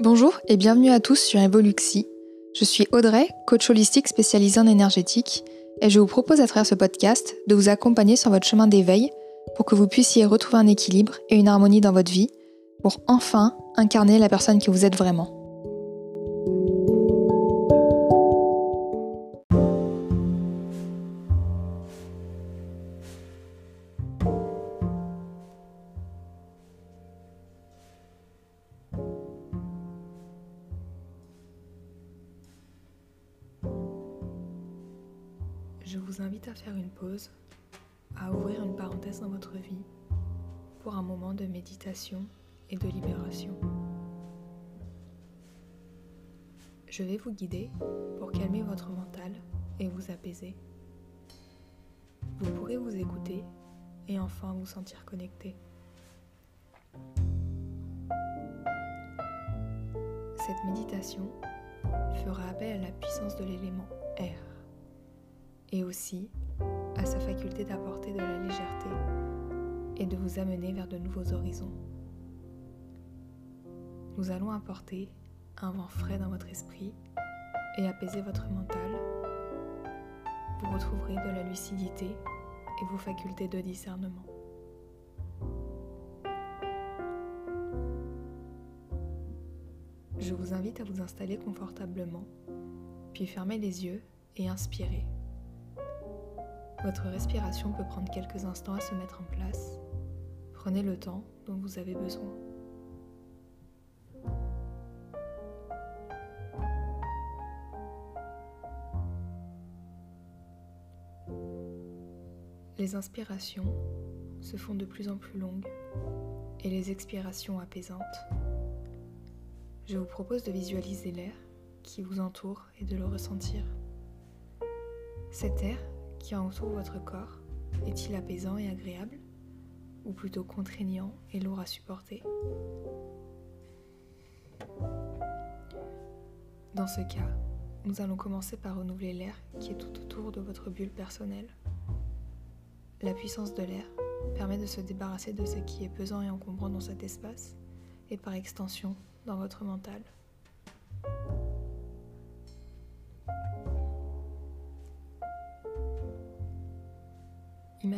Bonjour et bienvenue à tous sur Evoluxi. Je suis Audrey, coach holistique spécialisée en énergétique, et je vous propose à travers ce podcast de vous accompagner sur votre chemin d'éveil pour que vous puissiez retrouver un équilibre et une harmonie dans votre vie pour enfin incarner la personne que vous êtes vraiment. Vous invite à faire une pause, à ouvrir une parenthèse dans votre vie pour un moment de méditation et de libération. Je vais vous guider pour calmer votre mental et vous apaiser. Vous pourrez vous écouter et enfin vous sentir connecté. Cette méditation fera appel à la puissance de l'élément air et aussi à sa faculté d'apporter de la légèreté et de vous amener vers de nouveaux horizons. Nous allons apporter un vent frais dans votre esprit et apaiser votre mental. Vous retrouverez de la lucidité et vos facultés de discernement. Je vous invite à vous installer confortablement, puis fermer les yeux et inspirer. Votre respiration peut prendre quelques instants à se mettre en place. Prenez le temps dont vous avez besoin. Les inspirations se font de plus en plus longues et les expirations apaisantes. Je vous propose de visualiser l'air qui vous entoure et de le ressentir. Cet air qui entoure votre corps est-il apaisant et agréable ou plutôt contraignant et lourd à supporter? Dans ce cas, nous allons commencer par renouveler l'air qui est tout autour de votre bulle personnelle. La puissance de l'air permet de se débarrasser de ce qui est pesant et encombrant dans cet espace et par extension dans votre mental.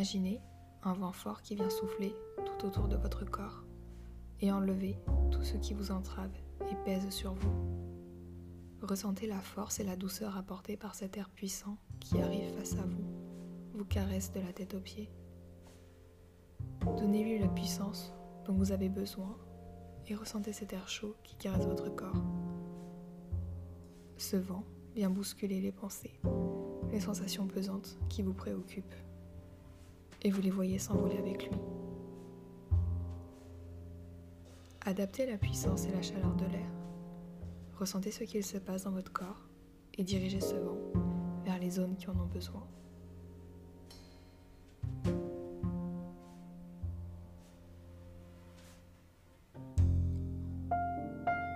Imaginez un vent fort qui vient souffler tout autour de votre corps et enlever tout ce qui vous entrave et pèse sur vous. Ressentez la force et la douceur apportée par cet air puissant qui arrive face à vous, vous caresse de la tête aux pieds. Donnez-lui la puissance dont vous avez besoin et ressentez cet air chaud qui caresse votre corps. Ce vent vient bousculer les pensées, les sensations pesantes qui vous préoccupent et vous les voyez s'envoler avec lui. Adaptez la puissance et la chaleur de l'air. Ressentez ce qu'il se passe dans votre corps et dirigez ce vent vers les zones qui en ont besoin.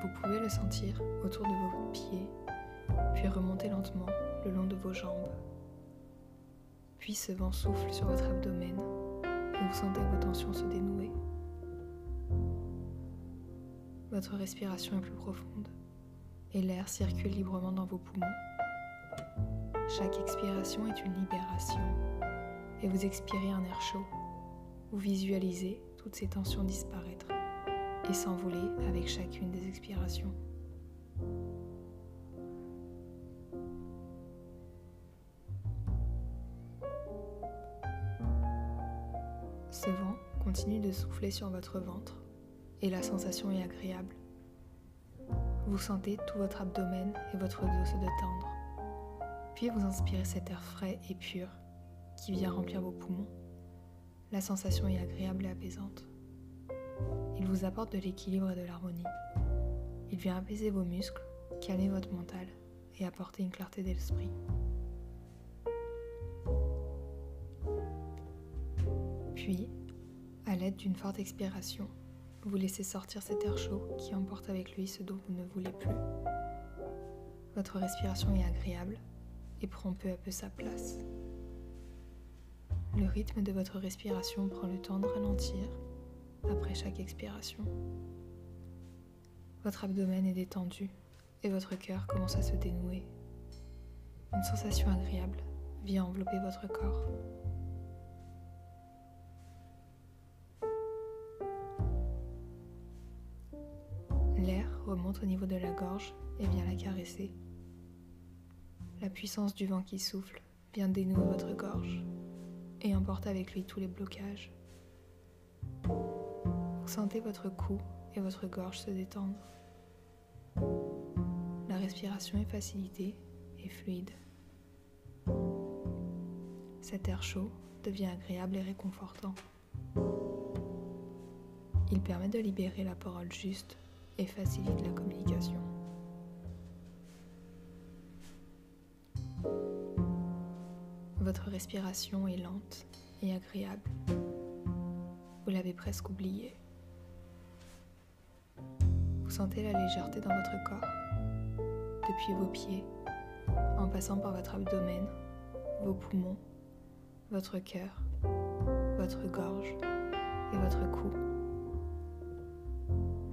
Vous pouvez le sentir autour de vos pieds, puis remonter lentement le long de vos jambes puis ce vent souffle sur votre abdomen et vous sentez vos tensions se dénouer. Votre respiration est plus profonde et l'air circule librement dans vos poumons. Chaque expiration est une libération et vous expirez un air chaud. Vous visualisez toutes ces tensions disparaître et s'envoler avec chacune des expirations. Ce vent continue de souffler sur votre ventre et la sensation est agréable. Vous sentez tout votre abdomen et votre dos se détendre. Puis vous inspirez cet air frais et pur qui vient remplir vos poumons. La sensation est agréable et apaisante. Il vous apporte de l'équilibre et de l'harmonie. Il vient apaiser vos muscles, calmer votre mental et apporter une clarté d'esprit. Puis, à l'aide d'une forte expiration, vous laissez sortir cet air chaud qui emporte avec lui ce dont vous ne voulez plus. Votre respiration est agréable et prend peu à peu sa place. Le rythme de votre respiration prend le temps de ralentir après chaque expiration. Votre abdomen est détendu et votre cœur commence à se dénouer. Une sensation agréable vient envelopper votre corps. Remonte au niveau de la gorge et vient la caresser. La puissance du vent qui souffle vient dénouer votre gorge et emporte avec lui tous les blocages. Sentez votre cou et votre gorge se détendre. La respiration est facilitée et fluide. Cet air chaud devient agréable et réconfortant. Il permet de libérer la parole juste et facilite la communication. Votre respiration est lente et agréable. Vous l'avez presque oublié. Vous sentez la légèreté dans votre corps, depuis vos pieds, en passant par votre abdomen, vos poumons, votre cœur, votre gorge et votre cou.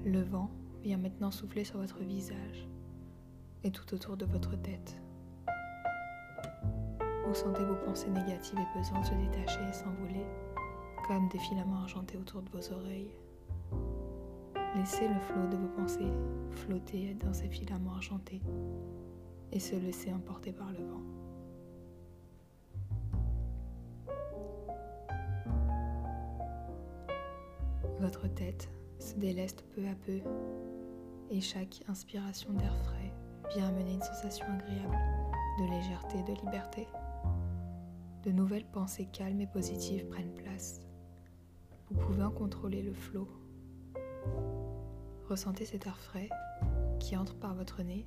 Le vent vient maintenant souffler sur votre visage et tout autour de votre tête. Vous sentez vos pensées négatives et pesantes se détacher et s'envoler, comme des filaments argentés autour de vos oreilles. Laissez le flot de vos pensées flotter dans ces filaments argentés et se laisser emporter par le vent. Votre tête se déleste peu à peu et chaque inspiration d'air frais vient amener une sensation agréable de légèreté et de liberté de nouvelles pensées calmes et positives prennent place. Vous pouvez en contrôler le flot. Ressentez cet air frais qui entre par votre nez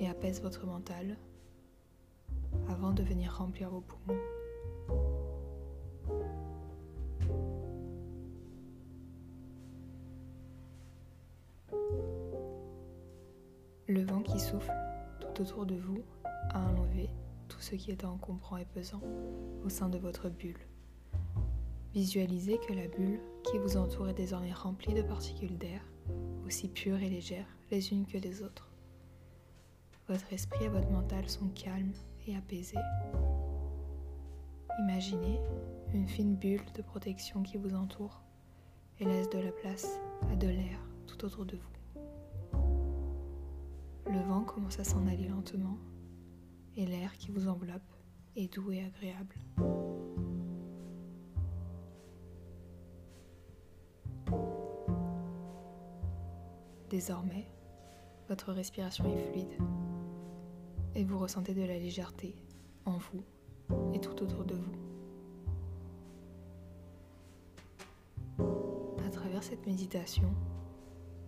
et apaise votre mental avant de venir remplir vos poumons. Le vent qui souffle tout autour de vous a enlevé tout ce qui est encombrant et pesant au sein de votre bulle. Visualisez que la bulle qui vous entoure est désormais remplie de particules d'air, aussi pures et légères les unes que les autres. Votre esprit et votre mental sont calmes et apaisés. Imaginez une fine bulle de protection qui vous entoure et laisse de la place à de l'air tout autour de vous. Commence à s'en aller lentement et l'air qui vous enveloppe est doux et agréable. Désormais, votre respiration est fluide et vous ressentez de la légèreté en vous et tout autour de vous. À travers cette méditation,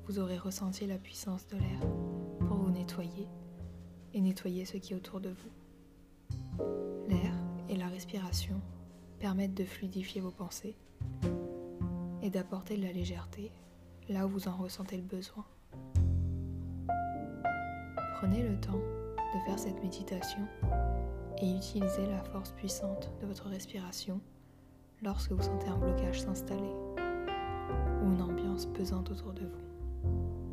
vous aurez ressenti la puissance de l'air nettoyer et nettoyer ce qui est autour de vous. L'air et la respiration permettent de fluidifier vos pensées et d'apporter de la légèreté là où vous en ressentez le besoin. Prenez le temps de faire cette méditation et utilisez la force puissante de votre respiration lorsque vous sentez un blocage s'installer ou une ambiance pesante autour de vous.